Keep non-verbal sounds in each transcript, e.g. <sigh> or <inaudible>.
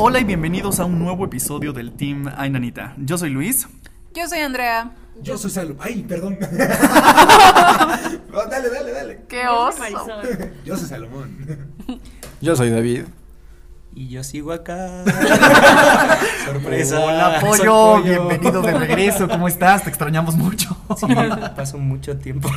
Hola y bienvenidos a un nuevo episodio del Team Ainanita. Yo soy Luis. Yo soy Andrea. Yo soy Salomón. Ay, perdón. <laughs> Dale, dale, dale. ¡Qué oso! Yo soy Salomón. Yo soy David. Y yo sigo acá. <laughs> Sorpresa. Hola, Soy pollo. Bienvenido de regreso. ¿Cómo estás? Te extrañamos mucho. Sí, pasó mucho tiempo.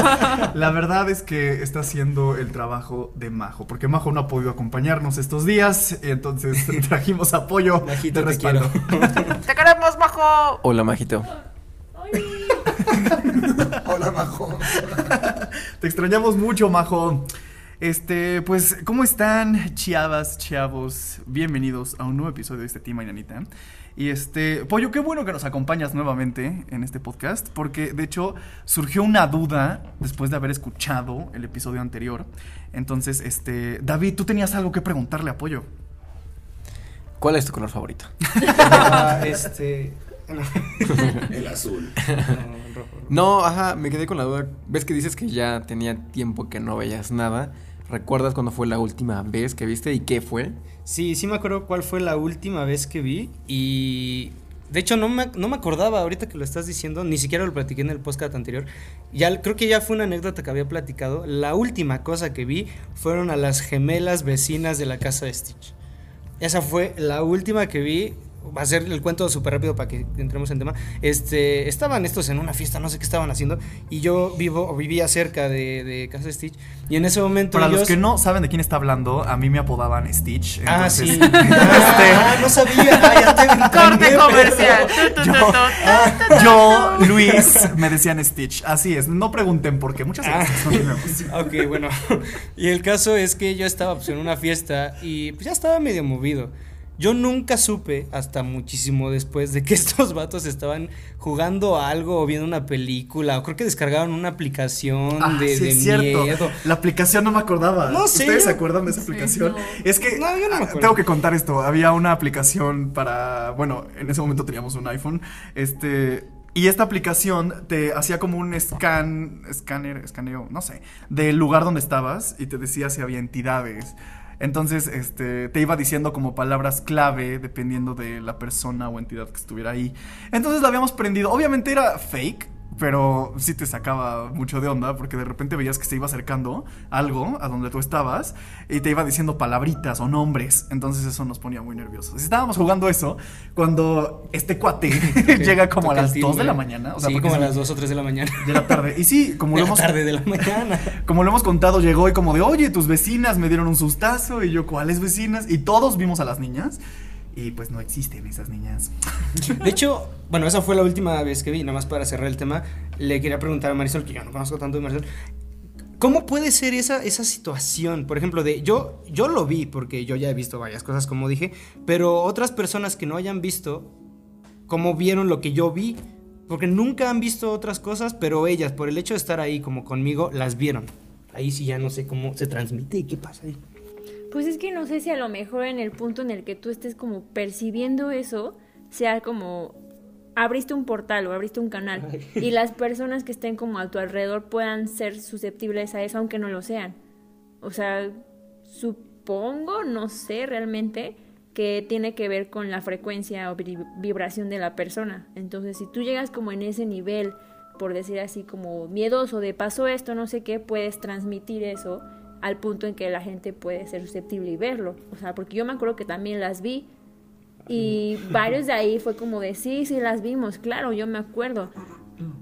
<laughs> La verdad es que está haciendo el trabajo de Majo, porque Majo no ha podido acompañarnos estos días, entonces <laughs> trajimos apoyo Majito, de te respaldo. ¡Te queremos, Majo! Hola, Majito. Hola, Majo. Te extrañamos mucho, Majo. Este, pues, ¿cómo están, chiavas, chavos? Bienvenidos a un nuevo episodio de este Team Ainanita. Y este, Pollo, qué bueno que nos acompañas nuevamente en este podcast, porque de hecho surgió una duda después de haber escuchado el episodio anterior. Entonces, este, David, tú tenías algo que preguntarle a Pollo. ¿Cuál es tu color favorito? <laughs> Ah, este. No, <laughs> El azul. no, rojo. No, ajá, me quedé con la duda. ¿Ves que dices que ya tenía tiempo que no veías nada? ¿Recuerdas cuándo fue la última vez que viste y qué fue? Sí, sí me acuerdo cuál fue la última vez que vi. Y. De hecho, no me, no me acordaba ahorita que lo estás diciendo, ni siquiera lo platiqué en el podcast anterior. Ya, creo que ya fue una anécdota que había platicado. La última cosa que vi fueron a las gemelas vecinas de la casa de Stitch. Esa fue la última que vi. Va a ser el cuento súper rápido para que entremos en tema. Este, estaban estos en una fiesta, no sé qué estaban haciendo. Y yo vivo, o vivía cerca de, de Casa de Stitch. Y en ese momento. Para los que no saben de quién está hablando, a mí me apodaban Stitch. Ah, sí. <laughs> Ah, no sabía. Ah, ya te ¡Corte comercial! Yo, yo, Luis, me decían Stitch. Así es, no pregunten por qué. Muchas Ah. gracias. <laughs> continuemos. Ok, bueno. <laughs> Y el caso es que yo estaba pues, en una fiesta y pues, ya estaba medio movido. Yo nunca supe, hasta muchísimo después, de que <laughs> estos vatos estaban jugando a algo o viendo una película. O creo que descargaron una aplicación Ah, de, sí, de es cierto. miedo. La aplicación no me acordaba. No sé, ¿Ustedes se acuerdan de esa Sí, aplicación? no. Es que No, yo no me ah, acuerdo. tengo que contar esto. Había una aplicación para, bueno, en ese momento teníamos un iPhone, este y esta aplicación te hacía como un scan, escáner, escaneo, no sé, del lugar donde estabas y te decía si había entidades. Entonces, este, te iba diciendo como palabras clave dependiendo de la persona o entidad que estuviera ahí. Entonces la habíamos prendido. Obviamente era fake, pero sí te sacaba mucho de onda porque de repente veías que se iba acercando algo a donde tú estabas y te iba diciendo palabritas o nombres. Entonces eso nos ponía muy nerviosos. Estábamos jugando eso cuando este cuate <laughs> <laughs> llega como a las 2 de la mañana. O sea, sí, como a las 2 o 3 de la mañana. de la tarde. Y sí, como <laughs> De lo hemos tarde de la mañana. como lo hemos contado, llegó y como de, oye, tus vecinas me dieron un sustazo. Y yo, ¿cuáles vecinas? Y todos vimos a las niñas. Y pues no existen esas niñas. <laughs> De hecho, bueno, esa fue la última vez que vi, nada más para cerrar el tema, le quería preguntar a Marisol, que yo no conozco tanto de Marisol, ¿cómo puede ser esa, esa situación? Por ejemplo, de yo, yo lo vi, porque yo ya he visto varias cosas, como dije, pero otras personas que no hayan visto, ¿cómo vieron lo que yo vi? Porque nunca han visto otras cosas, pero ellas, por el hecho de estar ahí como conmigo, las vieron. Ahí sí ya no sé cómo se transmite y qué pasa ahí. Pues es que no sé si a lo mejor en el punto en el que tú estés como percibiendo eso, sea como abriste un portal o abriste un canal y las personas que estén como a tu alrededor puedan ser susceptibles a eso aunque no lo sean. O sea, supongo, no sé realmente, que tiene que ver con la frecuencia o vib- vibración de la persona. Entonces, si tú llegas como en ese nivel, por decir así, como miedoso de pasó esto, no sé qué, puedes transmitir eso al punto en que la gente puede ser susceptible y verlo. O sea, porque yo me acuerdo que también las vi y varios de ahí fue como de, sí, sí, las vimos, claro, yo me acuerdo.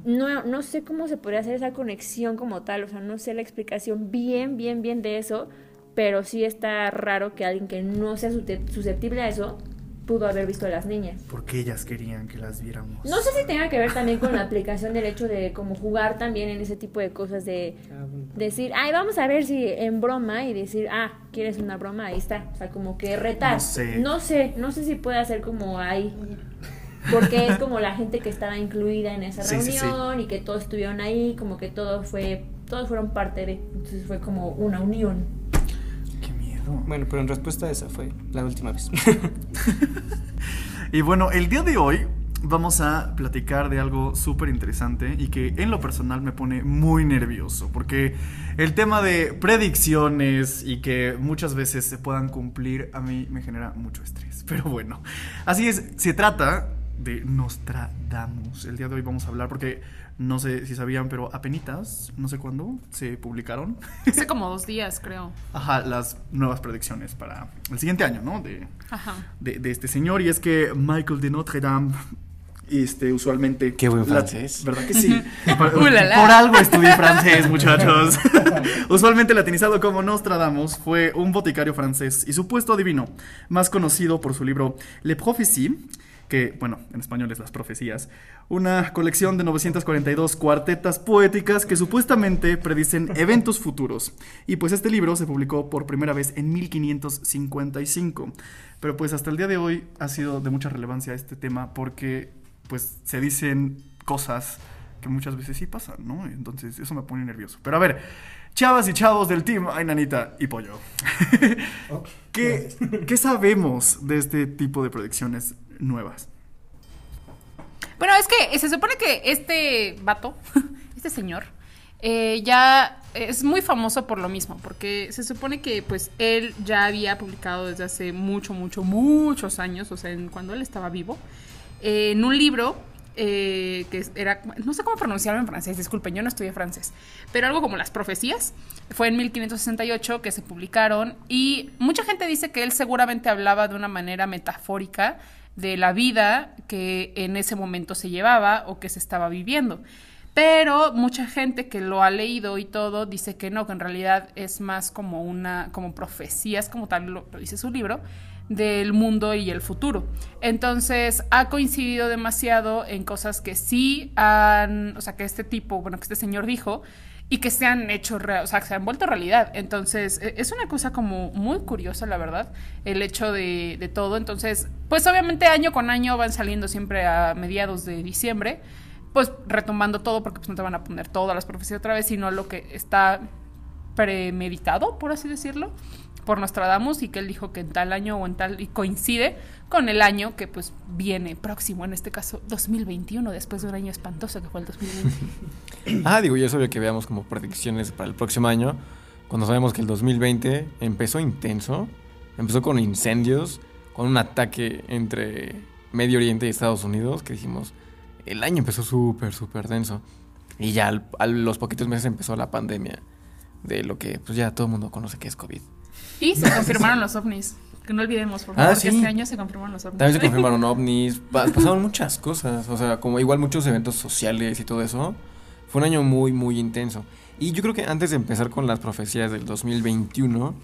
No, no sé cómo se podría hacer esa conexión como tal, o sea, no sé la explicación bien, bien, bien de eso, pero sí está raro que alguien que no sea susce- susceptible a eso pudo haber visto a las niñas. Porque ellas querían que las viéramos. No sé si tenga que ver también con la aplicación del hecho de como jugar también en ese tipo de cosas de decir, ay, vamos a ver si en broma y decir, ah, ¿quieres una broma? Ahí está. O sea, como que retar. No sé. No sé, no sé si puede ser como ahí. Porque es como la gente que estaba incluida en esa <laughs> Sí, sí, sí. reunión y que todos estuvieron ahí, como que todo fue, todos fueron parte de. Entonces fue como una unión. Bueno, pero en respuesta a esa fue la última vez. <laughs> Y bueno, el día de hoy vamos a platicar de algo súper interesante y que en lo personal me pone muy nervioso, porque el tema de predicciones y que muchas veces se puedan cumplir a mí me genera mucho estrés. <laughs> Pero bueno, así es, se trata de Nostradamus. El día de hoy vamos a hablar porque no sé si sabían, pero apenitas, no sé cuándo, se publicaron. <laughs> Hace como dos días, creo. Ajá, las nuevas predicciones para el siguiente año, ¿no? De, Ajá. de, de este señor. Y es que Michael de Notre Dame, este, usualmente. Qué buen la- francés. ¿Verdad que sí? <laughs> por, por algo estudié francés, muchachos. <laughs> usualmente latinizado como Nostradamus, fue un boticario francés y supuesto adivino, más conocido por su libro Le Prophéties, que, bueno, en español es Las Profecías, una colección de 942 cuartetas poéticas que supuestamente predicen <laughs> eventos futuros. Y pues este libro se publicó por primera vez en 1555. Pero pues hasta el día de hoy ha sido de mucha relevancia este tema porque pues se dicen cosas que muchas veces sí pasan, ¿no? Entonces eso me pone nervioso. Pero a ver, chavas y chavos del team, ay nanita y pollo. <laughs> ¿Qué, ¿Qué sabemos de este tipo de predicciones nuevas? Bueno, es que se supone que este vato, <laughs> este señor, eh, ya es muy famoso por lo mismo, porque se supone que pues él ya había publicado desde hace mucho, mucho, muchos años, o sea, en- cuando él estaba vivo, eh, en un libro eh, que era, no sé cómo pronunciarlo en francés, disculpen, yo no estudié francés, pero algo como las profecías, fue en 1568 que se publicaron y mucha gente dice que él seguramente hablaba de una manera metafórica de la vida que en ese momento se llevaba o que se estaba viviendo. Pero mucha gente que lo ha leído y todo dice que no, que en realidad es más como una, como profecías, como tal lo, dice su libro, del mundo y el futuro. Entonces ha coincidido demasiado en cosas que sí han, o sea, que este tipo, bueno, que este señor dijo y que se han hecho, o sea, que se han vuelto realidad. Entonces e- es una cosa como muy curiosa, la verdad, el hecho de, de todo. Entonces, pues obviamente año con año van saliendo siempre a mediados de diciembre pues retomando todo, porque pues no te van a poner todas las profecías otra vez, sino lo que está premeditado, por así decirlo, por Nostradamus y que él dijo que en tal año o en tal, y coincide con el año que pues viene próximo, en este caso 2021, después de un año espantoso que fue el 2020. <laughs> Ah, digo, ya es obvio que veamos como predicciones para el próximo año, cuando sabemos que el 2020 empezó intenso, empezó con incendios, con un ataque entre Medio Oriente y Estados Unidos, que dijimos, el año empezó súper, súper denso. Y ya al- a los poquitos meses empezó la pandemia de lo que pues ya todo el mundo conoce que es COVID. Y se confirmaron los ovnis, que no olvidemos, por favor, Ah, que este año se confirmaron los ovnis. También se <laughs> confirmaron ovnis, pa- pasaron muchas cosas, o sea, como igual muchos eventos sociales y todo eso. Fue un año muy, muy intenso. Y yo creo que antes de empezar con las profecías del 2021,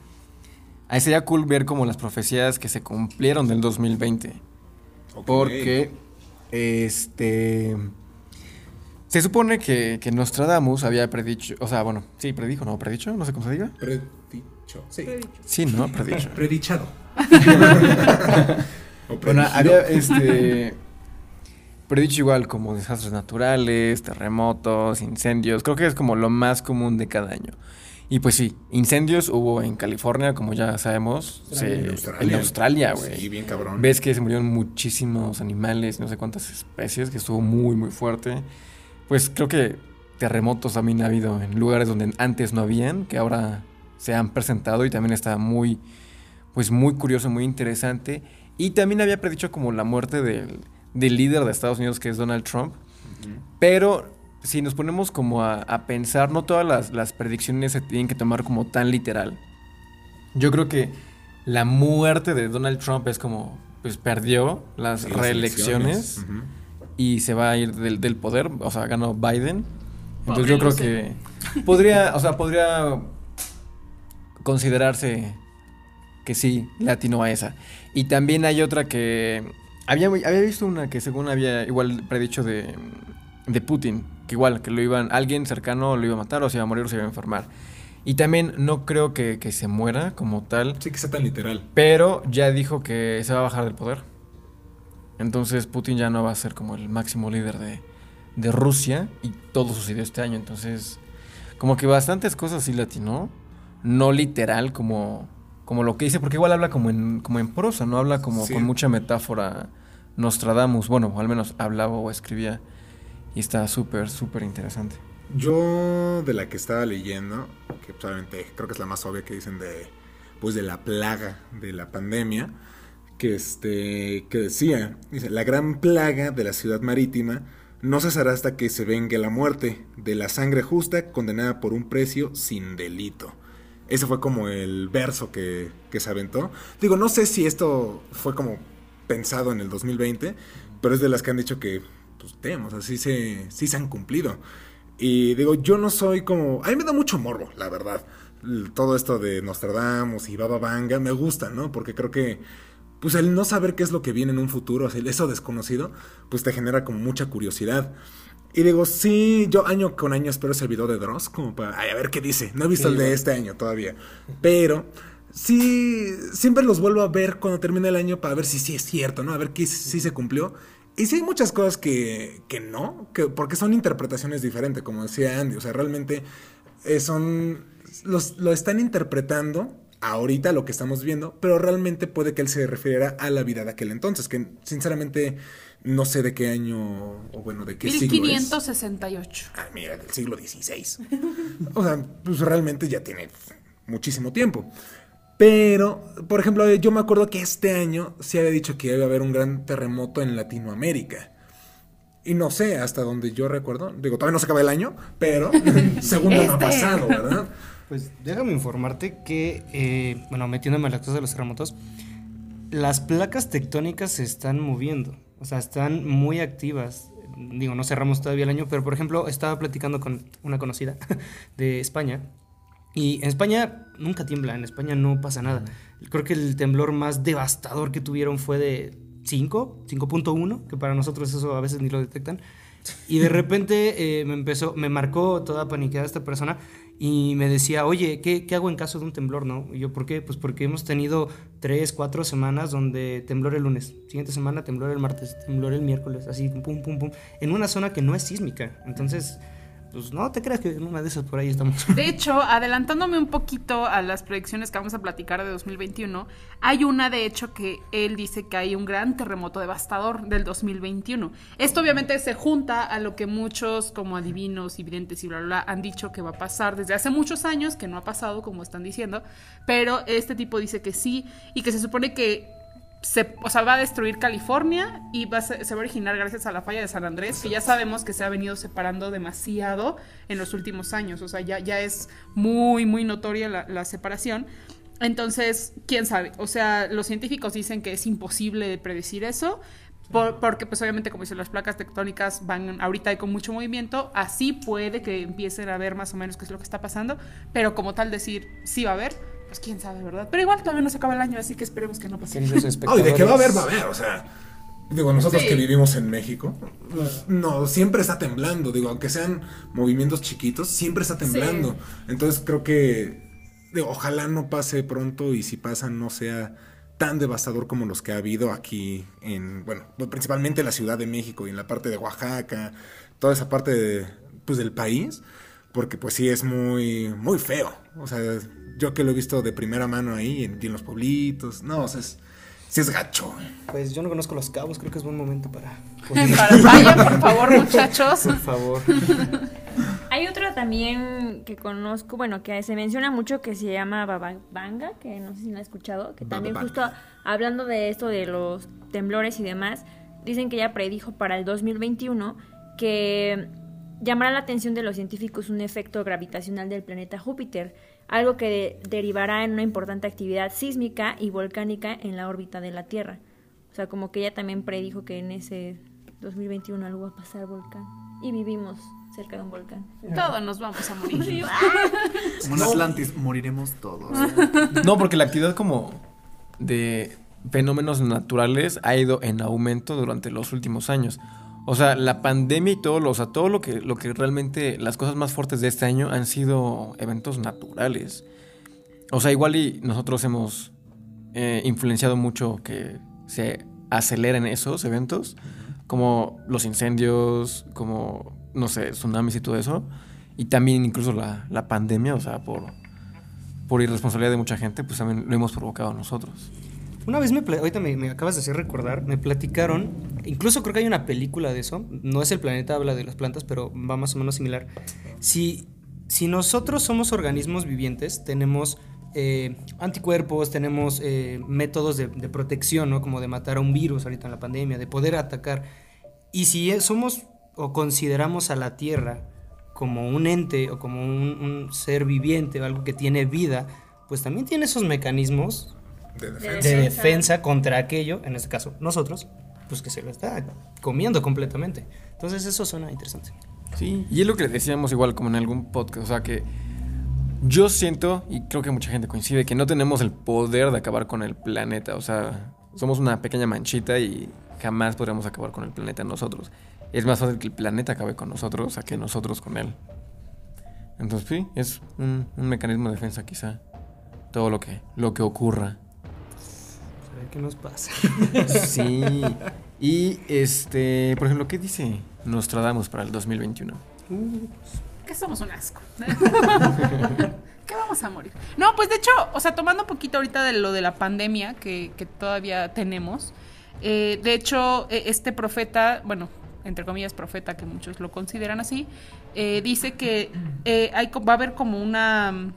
ahí sería cool ver como las profecías que se cumplieron del 2020. Ok. Porque, este... Se supone que, que Nostradamus había predicho, o sea, bueno, sí, predijo, no, predicho, no sé cómo se diga. Predicho. Sí. Sí, ¿no? Predicho. <laughs> Predichado. <laughs> O Bueno, había este. Predicho igual como desastres naturales, terremotos, incendios. Creo que es como lo más común de cada año. Y pues sí, incendios hubo en California, como ya sabemos. se- en Australia. en Australia, güey. Sí, bien cabrón. Ves que se murieron muchísimos animales, no sé cuántas especies, que estuvo muy, muy fuerte. Pues creo que terremotos también ha habido en lugares donde antes no habían, que ahora se han presentado y también está muy, pues muy curioso, muy interesante. Y también había predicho como la muerte del, del líder de Estados Unidos, que es Donald Trump. Pero si nos ponemos como a, a pensar, no todas las, las predicciones se tienen que tomar como tan literal. Yo creo que la muerte de Donald Trump es como, pues perdió las reelecciones. Y se va a ir del, del poder, o sea, ganó Biden. Entonces yo creo que podría, o sea, podría considerarse que sí, le atinó a esa. Y también hay otra que había, había visto una que según había igual predicho de, de Putin, que igual, que lo iban, alguien cercano lo iba a matar o se iba a morir o se iba a enfermar. Y también no creo que, que se muera como tal, Sí, que sea tan literal. pero ya dijo que se va a bajar del poder. Entonces Putin ya no va a ser como el máximo líder de, de Rusia y todo sucedió este año. Entonces, como que bastantes cosas sí latinó. No literal como, como lo que dice, porque igual habla como en, como en prosa, no habla como Sí. con mucha metáfora Nostradamus. Bueno, al menos hablaba o escribía. Y está súper, súper interesante. Yo de la que estaba leyendo, que probablemente creo que es la más obvia que dicen de pues de la plaga de la pandemia, que este que decía, dice, la gran plaga de la ciudad marítima no cesará hasta que se vengue la muerte de la sangre justa condenada por un precio sin delito. Ese fue como el verso que, que se aventó. Digo, no sé si esto fue como pensado en el 2020, pero es de las que han dicho que, pues, tenemos, así se, sí se han cumplido. Y digo, yo no soy como... A mí me da mucho morbo, la verdad. Todo esto de Nostradamus y Baba Vanga me gusta, ¿no? Porque creo que, pues el no saber qué es lo que viene en un futuro, o sea, eso desconocido, pues te genera como mucha curiosidad. Y digo, sí, yo año con año espero ese video de Dross, como para, ay, a ver qué dice. No he visto el de este año todavía. Pero sí, siempre los vuelvo a ver cuando termine el año para ver si sí es cierto, ¿no? A ver qué si se cumplió. Y sí hay muchas cosas que, que no, que, porque son interpretaciones diferentes, como decía Andy. O sea, realmente eh, son. Los, lo están interpretando ahorita lo que estamos viendo, pero realmente puede que él se refiriera a la vida de aquel entonces, que sinceramente no sé de qué año, o bueno, de qué siglo es. 1568. Ah, mira, del siglo XVI. <laughs> O sea, pues realmente ya tiene muchísimo tiempo. Pero, por ejemplo, yo me acuerdo que este año se había dicho que iba a haber un gran terremoto en Latinoamérica. Y no sé, hasta donde yo recuerdo, digo, todavía no se acaba el año, pero <laughs> segundo no ha Este. pasado, ¿verdad? Pues déjame informarte que, eh, bueno, metiéndome a las cosas de los terremotos, las placas tectónicas se están moviendo, o sea, están muy activas. Digo, no cerramos todavía el año, pero por ejemplo, estaba platicando con una conocida <laughs> de España. Y en España nunca tiembla, en España no pasa nada. Creo que el temblor más devastador que tuvieron fue de 5, 5.1, que para nosotros eso a veces ni lo detectan. Y de <laughs> repente eh, me empezó, me marcó toda paniqueada esta persona y me decía, oye, ¿qué, qué hago en caso de un temblor, no? Y yo, ¿por qué? Pues porque hemos tenido tres, cuatro semanas donde temblor el lunes, siguiente semana temblor el martes, temblor el miércoles, así, pum, pum, pum, en una zona que no es sísmica. Entonces, pues no te creas que en una de esas por ahí estamos. De hecho, adelantándome un poquito a las predicciones que vamos a platicar de 2021, hay una de hecho que él dice que hay un gran terremoto devastador del 2021. Esto obviamente se junta a lo que muchos como adivinos y videntes y bla bla, bla han dicho que va a pasar desde hace muchos años, que no ha pasado como están diciendo, pero este tipo dice que sí y que se supone que se, o sea, va a destruir California y va a se, se va a originar gracias a la falla de San Andrés, que ya sabemos que se ha venido separando demasiado en los últimos años. O sea, ya, ya es muy, muy notoria la, la separación. Entonces, quién sabe. O sea, los científicos dicen que es imposible predecir eso. por- porque, pues, obviamente, como dicen, las placas tectónicas van ahorita hay con mucho movimiento. Así puede que empiecen a ver más o menos qué es lo que está pasando. Pero, como tal, decir sí va a haber, pues quién sabe, ¿verdad? Pero igual todavía no se acaba el año, así que esperemos que no pase. Oh, <laughs> y de que va a haber, va a haber, o sea. Digo, nosotros Sí. que vivimos en México, pues, no, siempre está temblando. Digo, aunque sean movimientos chiquitos, siempre está temblando. Entonces creo que, digo, ojalá no pase pronto y si pasa no sea tan devastador como los que ha habido aquí en, bueno, pues, principalmente en la Ciudad de México y en la parte de Oaxaca, toda esa parte de, pues, del país, porque pues sí es muy, muy feo. O sea, yo que lo he visto de primera mano ahí en, en los pueblitos, no, o sea, es, sí es gacho. Pues yo no conozco los cabos, creo que es buen momento para... <laughs> Para vayan, por favor, <laughs> muchachos. Por favor. <laughs> Hay otra también que conozco, bueno, que se menciona mucho que se llama Baba Vanga, que no sé si la han escuchado, que también justo hablando de esto de los temblores y demás, dicen que ella predijo para el 2021 que llamará la atención de los científicos un efecto gravitacional del planeta Júpiter, algo que de- derivará en una importante actividad sísmica y volcánica en la órbita de la Tierra. O sea, como que ella también predijo que en ese 2021 algo va a pasar volcán. Y vivimos cerca de un volcán. Todos nos vamos a morir. <laughs> Como en Atlantis, moriremos todos. <laughs> No, porque la actividad como de fenómenos naturales ha ido en aumento durante los últimos años. O sea, la pandemia y todo lo, o sea, todo lo que, lo que realmente, las cosas más fuertes de este año han sido eventos naturales. O sea, igual y nosotros hemos eh, influenciado mucho que se aceleren esos eventos, como los incendios, como, no sé, tsunamis y todo eso. Y también incluso la, la pandemia, o sea, por, por irresponsabilidad de mucha gente, pues también lo hemos provocado nosotros. Una vez me, ahorita me, me acabas de hacer recordar, me platicaron, incluso creo que hay una película de eso, no es el planeta, habla de las plantas, pero va más o menos similar. Si, si nosotros somos organismos vivientes, tenemos eh, anticuerpos, tenemos eh, métodos de, de protección, ¿no? Como de matar a un virus ahorita en la pandemia, de poder atacar. Y si somos o consideramos a la Tierra como un ente o como un, un ser viviente o algo que tiene vida, pues también tiene esos mecanismos De De defensa. de Defensa. defensa contra aquello, en este caso nosotros, pues que se lo está comiendo completamente. Entonces eso suena interesante. Sí, y es lo que decíamos igual como en algún podcast, o sea que yo siento, y creo que mucha gente coincide, que no tenemos el poder de acabar con el planeta, o sea, somos una pequeña manchita y jamás podremos acabar con el planeta nosotros. Es más fácil que el planeta acabe con nosotros a que nosotros con él. Entonces sí, es un, un mecanismo de defensa quizá, todo lo que, lo que ocurra. Ver qué nos pasa. Sí, y este, por ejemplo, ¿qué dice Nostradamus para el 2021? Que somos un asco. <laughs> que vamos a morir. No, pues de hecho, o sea, tomando un poquito ahorita de lo de la pandemia que, que todavía tenemos, eh, de hecho, eh, este profeta, bueno, entre comillas profeta, que muchos lo consideran así, eh, dice que eh, hay, va a haber como una...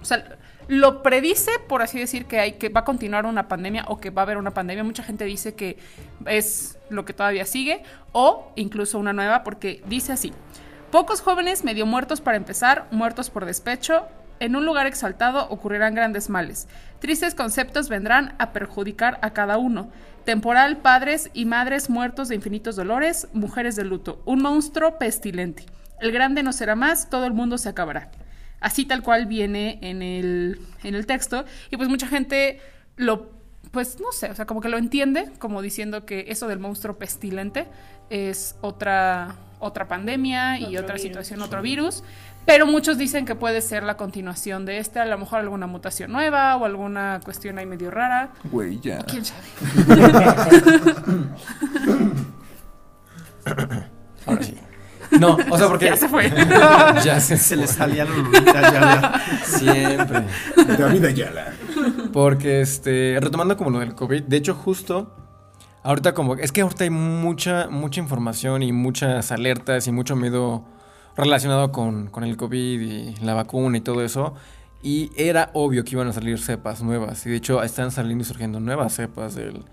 O sea, lo predice, por así decir, que hay que va a continuar una pandemia o que va a haber una pandemia. Mucha gente dice que es lo que todavía sigue o incluso una nueva porque dice así. Pocos jóvenes medio muertos para empezar, muertos por despecho. En un lugar exaltado ocurrirán grandes males. Tristes conceptos vendrán a perjudicar a cada uno. Temporal, padres y madres muertos de infinitos dolores, mujeres de luto. Un monstruo pestilente. El grande no será más, todo el mundo se acabará. Así tal cual viene en el, en el texto. Y pues mucha gente lo, pues no sé, o sea, como que lo entiende, como diciendo que eso del monstruo pestilente es otra, otra pandemia y Otro otra virus. situación, otro virus. Pero muchos dicen que puede ser la continuación de este, a lo mejor alguna mutación nueva o alguna cuestión ahí medio rara. Güey, ya. ¿Quién sabe? <laughs> Ahora sí. No, o sea, porque... <laughs> Ya se fue. <laughs> ya se, Se le salían lululitas ya, ya. Siempre. David Ayala. Porque, este, retomando como lo del COVID, de hecho, justo, ahorita como, es que ahorita hay mucha, mucha información y muchas alertas y mucho miedo relacionado con, con el COVID y la vacuna y todo eso. Y era obvio que iban a salir cepas nuevas. Y de hecho, están saliendo y surgiendo nuevas cepas del,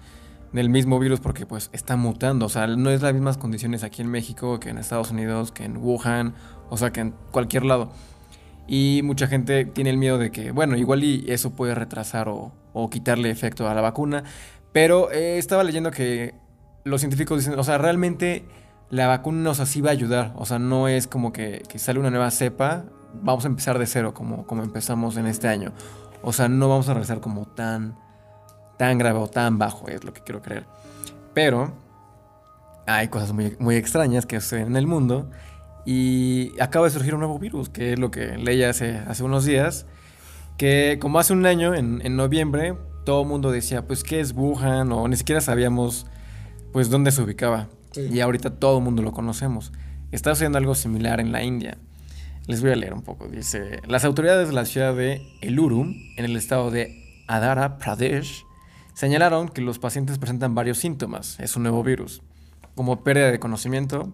del mismo virus porque pues está mutando. O sea, no es las mismas condiciones aquí en México que en Estados Unidos, que en Wuhan, o sea, que en cualquier lado. Y mucha gente tiene el miedo de que, bueno, igual y eso puede retrasar o, quitarle efecto a la vacuna. Pero eh, estaba leyendo que los científicos dicen, o sea, realmente la vacuna nos así va a ayudar. O sea, no es como que, que sale una nueva cepa, vamos a empezar de cero como, como empezamos en este año. O sea, no vamos a regresar como tan, tan grave o tan bajo, es lo que quiero creer. Pero hay cosas muy, muy extrañas que suceden en el mundo. Y acaba de surgir un nuevo virus, que es lo que leí hace, hace unos días. Que como hace un año, en, en noviembre, todo el mundo decía, pues, ¿qué es Wuhan? O ni siquiera sabíamos, pues, dónde se ubicaba. Sí. Y ahorita todo el mundo lo conocemos. Está sucediendo algo similar en la India. Les voy a leer un poco. Dice, las autoridades de la ciudad de Elurum, en el estado de Adhara Pradesh, señalaron que los pacientes presentan varios síntomas. Es un nuevo virus, como pérdida de conocimiento,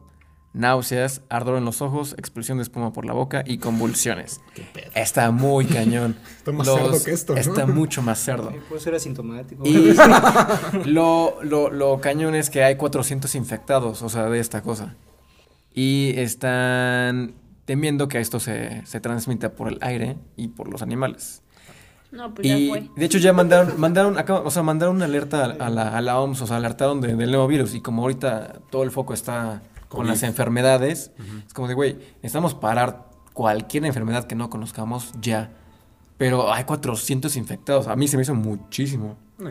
náuseas, ardor en los ojos, expulsión de espuma por la boca y convulsiones. <laughs> Está muy <laughs> cañón. Está más cerdo que esto, ¿no? Está mucho más cerdo. Puede ser asintomático. Y <laughs> lo, lo, lo cañón es que hay 400 infectados, o sea, de esta cosa. Y están temiendo que esto se, se transmita por el aire y por los animales. No, pues ya Y fue. de hecho ya mandaron, mandaron, acá- o sea, mandaron una alerta a, a la, a la OMS, o sea, alertaron de- del nuevo virus. Y como ahorita todo el foco está con COVID. las enfermedades, es como de, güey, necesitamos parar cualquier enfermedad que no conozcamos ya. Pero hay 400 infectados. A mí se me hizo muchísimo. No,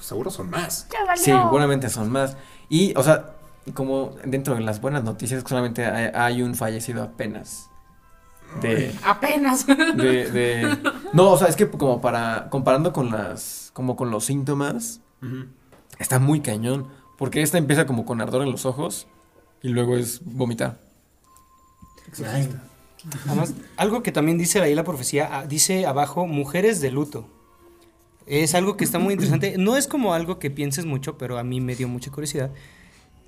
Seguro son más. Ya valió. Sí, seguramente son más. Y, o sea, como dentro de las buenas noticias, solamente hay, hay un fallecido apenas. De, Apenas. de, de- <laughs> No, o sea, es que como para. Comparando con las. Como con los síntomas. Está muy cañón. Porque esta empieza como con ardor en los ojos. Y luego es vomitar. Ay, Además, algo que también dice ahí la profecía, ah, dice abajo, mujeres de luto. Es algo que está muy interesante. No es como algo que pienses mucho, pero a mí me dio mucha curiosidad.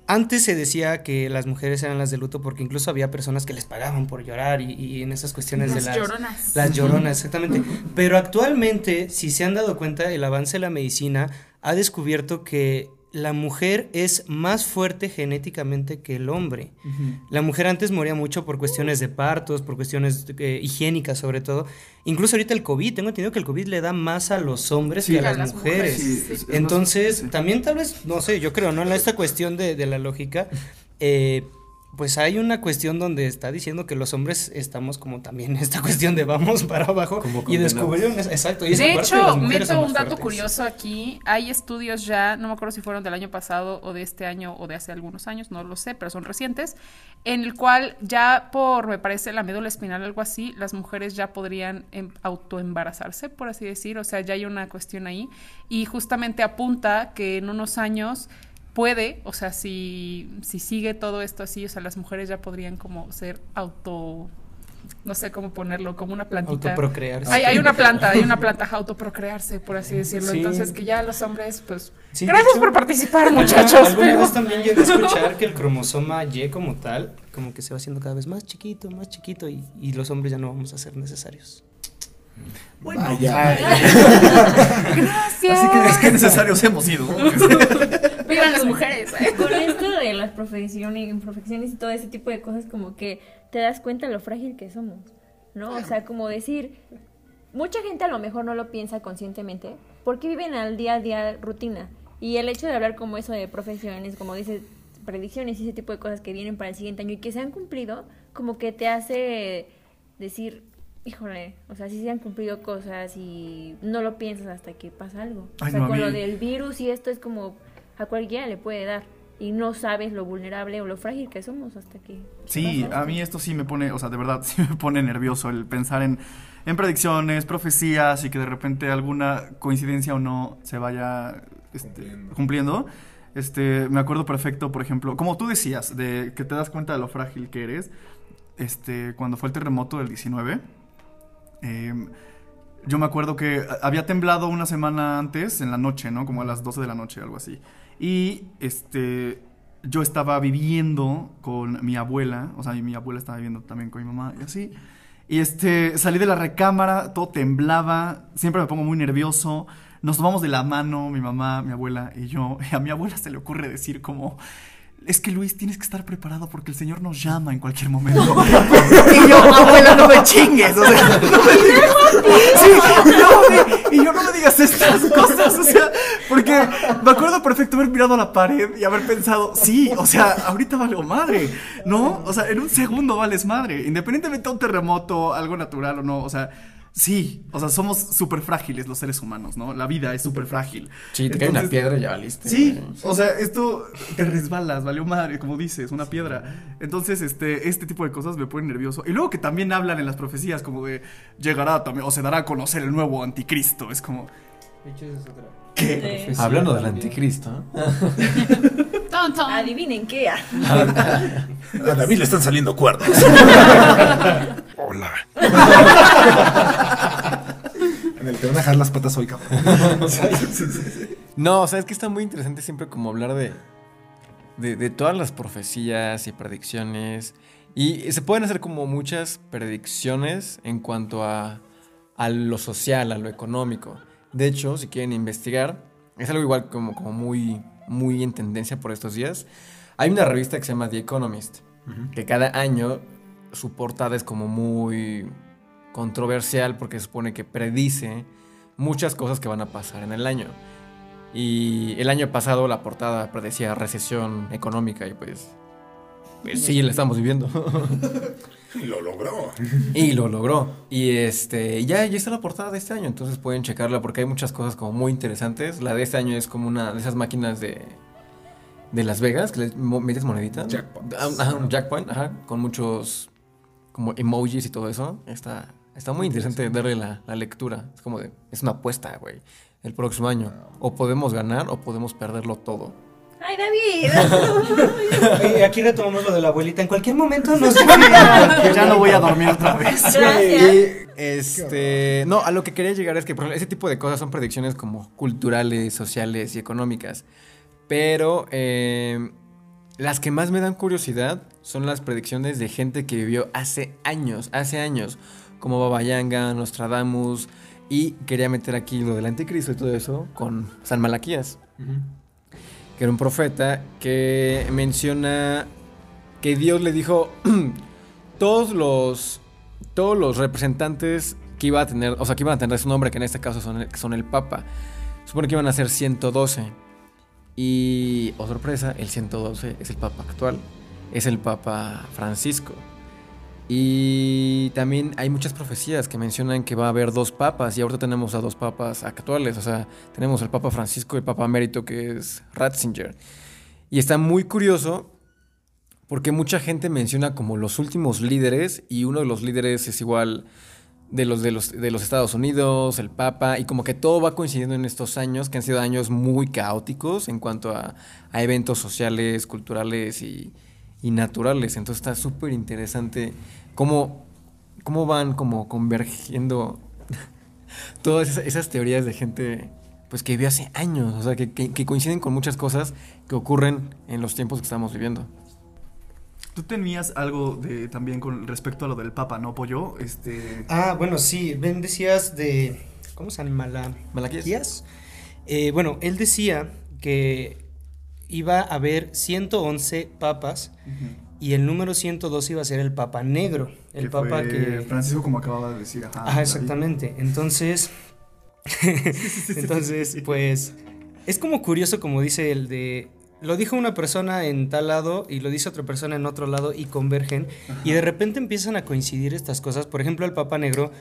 Antes se decía que las mujeres eran las de luto porque incluso había personas que les pagaban por llorar y, y en esas cuestiones Las de las lloronas. Las lloronas, exactamente. Pero actualmente, si se han dado cuenta, el avance de la medicina ha descubierto que la mujer es más fuerte genéticamente que el hombre. La mujer antes moría mucho por cuestiones de partos, por cuestiones eh, higiénicas sobre todo. Incluso ahorita el COVID, tengo entendido que el COVID le da más a los hombres Sí, que a a las, las mujeres. mujeres, sí, es- es Entonces, más- también tal vez, no sé, yo creo, ¿no? En esta cuestión de, de la lógica, eh, pues hay una cuestión donde está diciendo que los hombres estamos como también en <laughs> esta cuestión de vamos para abajo Como y descubrieron, exacto. y De parte hecho, las mujeres son meto un dato fuertes. curioso aquí. Hay estudios ya, no me acuerdo si fueron del año pasado o de este año o de hace algunos años, no lo sé, pero son recientes, en el cual ya por, me parece, la médula espinal, algo así, las mujeres ya podrían em- autoembarazarse, por así decir. O sea, ya hay una cuestión ahí. Y justamente apunta que en unos años puede, o sea, si, si sigue todo esto así, o sea, las mujeres ya podrían como ser auto, no sé cómo ponerlo, como una plantita. Autoprocrearse. Hay, hay una planta, hay una planta <laughs> autoprocrearse, por así decirlo. Sí. Entonces, que ya los hombres, pues. Sí, gracias hecho, por participar, muchachos. Alguna pero- vez también llegué a escuchar que el cromosoma Y como tal, como que se va haciendo cada vez más chiquito, más chiquito y, y los hombres ya no vamos a ser necesarios. Vaya. Gracias. <laughs> Así que es que necesarios hemos sido. <laughs> Vivan las mujeres. ¿eh? Con esto de las profesiones, imperfecciones y todo ese tipo de cosas, como que te das cuenta lo frágil que somos, ¿no? O sea, como decir, mucha gente a lo mejor no lo piensa conscientemente, porque viven al día a día rutina. Y el hecho de hablar como eso de profesiones, como dices, predicciones y ese tipo de cosas que vienen para el siguiente año y que se han cumplido, como que te hace decir, híjole, o sea, sí se han cumplido cosas y no lo piensas hasta que pasa algo. O sea, no, con mí- lo del virus y esto es como a cualquiera le puede dar y no sabes lo vulnerable o lo frágil que somos hasta que Sí, a mí esto sí me pone, o sea, de verdad <laughs> sí me pone nervioso el pensar en, en predicciones, profecías y que de repente alguna coincidencia o no se vaya este, Cumpliendo. cumpliendo. Este, me acuerdo perfecto, por ejemplo, como tú decías, de que te das cuenta de lo frágil que eres, este, cuando fue el terremoto del 19, em, yo me acuerdo que había temblado una semana antes, en la noche, ¿no? Como a las 12 de la noche, algo así. Y este, yo estaba viviendo con mi abuela, o sea, mi abuela estaba viviendo también con mi mamá y así. Y este, salí de la recámara, todo temblaba, siempre me pongo muy nervioso. Nos tomamos de la mano, mi mamá, mi abuela y yo. <laughs> Y a mi abuela se le ocurre decir como, es que Luis, tienes que estar preparado porque el Señor nos llama en cualquier momento. y yo, abuela, no me chingues. O sea, no me <laughs> digas. Sí, no me- y yo no me digas estas cosas. O sea, porque me acuerdo perfecto haber mirado a la pared y haber pensado, sí, o sea, ahorita valgo madre. ¿No? O sea, en un segundo vales madre. Independientemente de un terremoto, algo natural o no. O sea, sí. O sea, somos súper frágiles los seres humanos, ¿no? La vida es súper frágil. Sí, te cae una piedra y ya valiste. Sí, güey. o sea, esto te resbalas, valió madre, como dices, una piedra. Entonces, este, este tipo de cosas me ponen nervioso. Y luego que también hablan en las profecías, como de llegará también, o se dará a conocer el nuevo anticristo. Es como, Sí. Hablando del anticristo. Ton, ton. Adivinen qué. <laughs> A David le están saliendo cuernos. <laughs> <laughs> En el te van a dejar las patas hoy, cabrón. <laughs> No, o sea, es que está muy interesante siempre como hablar de, de, de todas las profecías y predicciones. Y se pueden hacer como muchas predicciones en cuanto a, a lo social, a lo económico. De hecho, si quieren investigar, es algo igual como, como muy, muy en tendencia por estos días. Hay una revista que se llama The Economist, que cada año su portada es como muy controversial porque se supone que predice muchas cosas que van a pasar en el año. Y el año pasado la portada predecía recesión económica y pues, pues sí, la estamos viviendo. <laughs> Y lo logró. y lo logró. Y este, ya, ya está la portada de este año, entonces pueden checarla porque hay muchas cosas como muy interesantes. La de este año es como una de esas máquinas de, de Las Vegas que le metes moneditas. Jackpots. Ah, un jackpot, ajá, con muchos como emojis y todo eso. Está, está muy interesante darle la, la lectura. Es como de, es una apuesta, güey. El próximo año. O podemos ganar o podemos perderlo todo. Ay, David. <laughs> Oye, aquí retomamos lo de la abuelita. En cualquier momento nos <laughs> ya no voy a dormir otra vez. <laughs> Gracias. Este, no, a lo que quería llegar es que por ejemplo, ese tipo de cosas son predicciones como culturales, sociales y económicas. Pero eh, las que más me dan curiosidad son las predicciones de gente que vivió hace años, hace años, como Baba Yanga, Nostradamus, y quería meter aquí lo del anticristo y todo eso con San Malaquías, que era un profeta que menciona que Dios le dijo <clears throat> todos los todos los representantes que iba a tener, o sea, que iban a tener su nombre, que en este caso son el, son el Papa, supone que iban a ser 112. Y, oh sorpresa, el 112 es el Papa actual, es el Papa Francisco. Y también hay muchas profecías que mencionan que va a haber dos papas y ahorita tenemos a dos papas actuales, o sea, tenemos el Papa Francisco y el Papa Emérito que es Ratzinger. Y está muy curioso porque mucha gente menciona como los últimos líderes y uno de los líderes es igual de los de los, de los Estados Unidos, el Papa, y como que todo va coincidiendo en estos años, que han sido años muy caóticos en cuanto a eventos sociales, culturales y, y naturales. Entonces está súper interesante cómo, cómo van como convergiendo <laughs> todas esas, esas teorías de gente pues que vivió hace años, o sea, que, que- que coinciden con muchas cosas que ocurren en los tiempos que estamos viviendo. Tú tenías algo de también con respecto a lo del Papa, ¿no, Pollo? Este. Ah, bueno, sí. Ben decías de. ¿Cómo se llama? La... Malaquías. Eh, bueno, él decía que iba a haber 111 papas y el número 112 iba a ser el papa negro. El que papa fue que. Francisco, como acababa de decir. Ajá, David. exactamente. Entonces, <laughs> entonces, pues, es como curioso, como dice el de, lo dijo una persona en tal lado y lo dice otra persona en otro lado y convergen y de repente empiezan a coincidir estas cosas. Por ejemplo, el Papa Negro,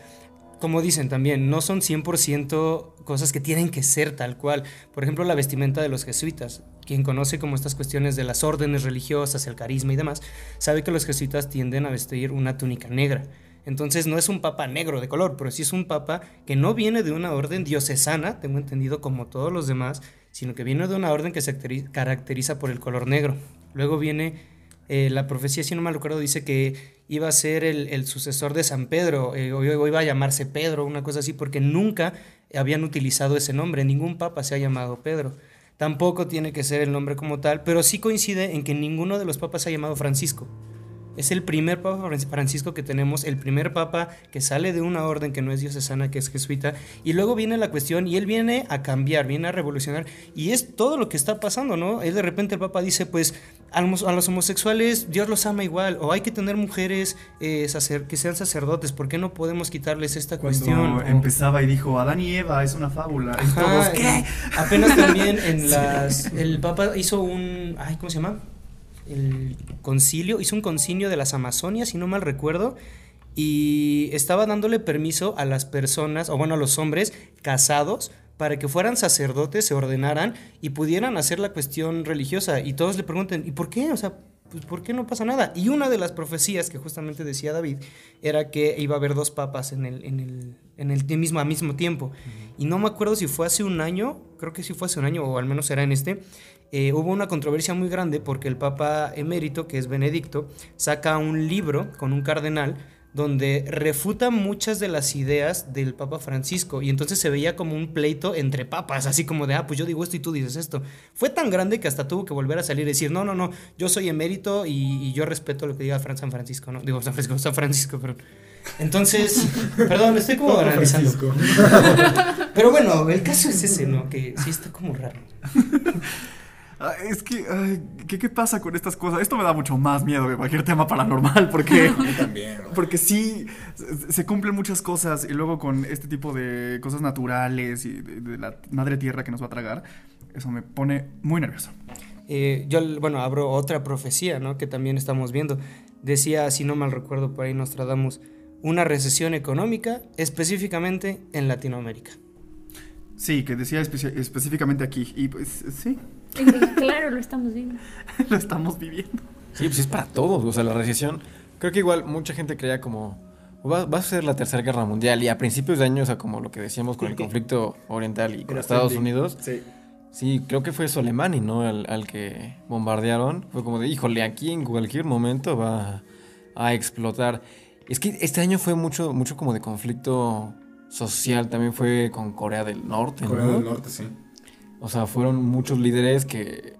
como dicen también, no son 100% cosas que tienen que ser tal cual. Por ejemplo, la vestimenta de los jesuitas. Quien conoce como estas cuestiones de las órdenes religiosas, el carisma y demás, sabe que los jesuitas tienden a vestir una túnica negra. Entonces no es un papa negro de color, pero sí es un papa que no viene de una orden diocesana, tengo entendido como todos los demás, sino que viene de una orden que se acteri- caracteriza por el color negro. Luego viene eh, la profecía, si no mal recuerdo, dice que iba a ser el, sucesor de San Pedro, eh, o iba a llamarse Pedro, una cosa así, porque nunca habían utilizado ese nombre, ningún papa se ha llamado Pedro. Tampoco tiene que ser el nombre como tal, pero sí coincide en que ninguno de los papas se ha llamado Francisco. Es el primer Papa Fran- Francisco que tenemos, el primer Papa que sale de una orden que no es diocesana, que es jesuita, y luego viene la cuestión y él viene a cambiar, viene a revolucionar, y es todo lo que está pasando, ¿no? Él de repente el Papa dice, pues a los, homosexuales Dios los ama igual, o hay que tener mujeres eh, sacer- que sean sacerdotes, ¿por qué no podemos quitarles esta Cuando cuestión? O- empezaba y dijo Adán y Eva es una fábula. Y Ajá, todos, ¿qué? Apenas también en <laughs> las. El Papa hizo un. Ay, ¿cómo se llama? El concilio. Hizo un concilio de las Amazonias, si no mal recuerdo. Y estaba dándole permiso a las personas, o bueno, a los hombres casados, para que fueran sacerdotes, se ordenaran y pudieran hacer la cuestión religiosa. Y todos le preguntan, ¿y por qué? O sea, pues ¿por qué no pasa nada? Y una de las profecías que justamente decía David era que iba a haber dos papas en el, en el, en el mismo, al mismo tiempo. Y no me acuerdo si fue hace un año, creo que sí fue hace un año, o al menos era en este. Eh, hubo una controversia muy grande porque el Papa emérito, que es Benedicto, saca un libro con un cardenal donde refuta muchas de las ideas del Papa Francisco y entonces se veía como un pleito entre papas, así como de, ah, pues yo digo esto y tú dices esto. Fue tan grande que hasta tuvo que volver a salir y decir, no, no, no, yo soy emérito y, y yo respeto lo que diga Fran San Francisco, ¿no? Digo San Francisco, San Francisco, perdón. Entonces, <laughs> perdón, estoy como analizando. <laughs> Pero bueno, el caso es ese, ¿no? Que sí está como raro. <laughs> Ah, es que, ay, ¿qué, ¿qué pasa con estas cosas? Esto me da mucho más miedo que cualquier tema paranormal, porque, <laughs> también. porque sí, se, cumplen muchas cosas y luego con este tipo de cosas naturales y de, de la madre tierra que nos va a tragar, eso me pone muy nervioso. Eh, yo, bueno, abro otra profecía, ¿no? Que también estamos viendo. Decía, si no mal recuerdo, por ahí Nostradamus, una recesión económica específicamente en Latinoamérica. Sí, que decía espe- específicamente aquí y pues sí, Claro, lo estamos viendo. <laughs> lo estamos viviendo. Sí, pues es para todos. O sea, la recesión. Creo que igual mucha gente creía como. Va, va a ser la tercera guerra mundial. Y a principios de año, o sea, como lo que decíamos con el conflicto oriental y con Era Estados trending. Unidos, Sí. Sí, creo que fue Soleimani, ¿no? Al, al que bombardearon. Fue como de, híjole, aquí en cualquier momento va a explotar. Es que este año fue mucho, mucho como de conflicto social. También fue con Corea del Norte, Corea ¿no? del Norte, sí. O sea, fueron muchos líderes que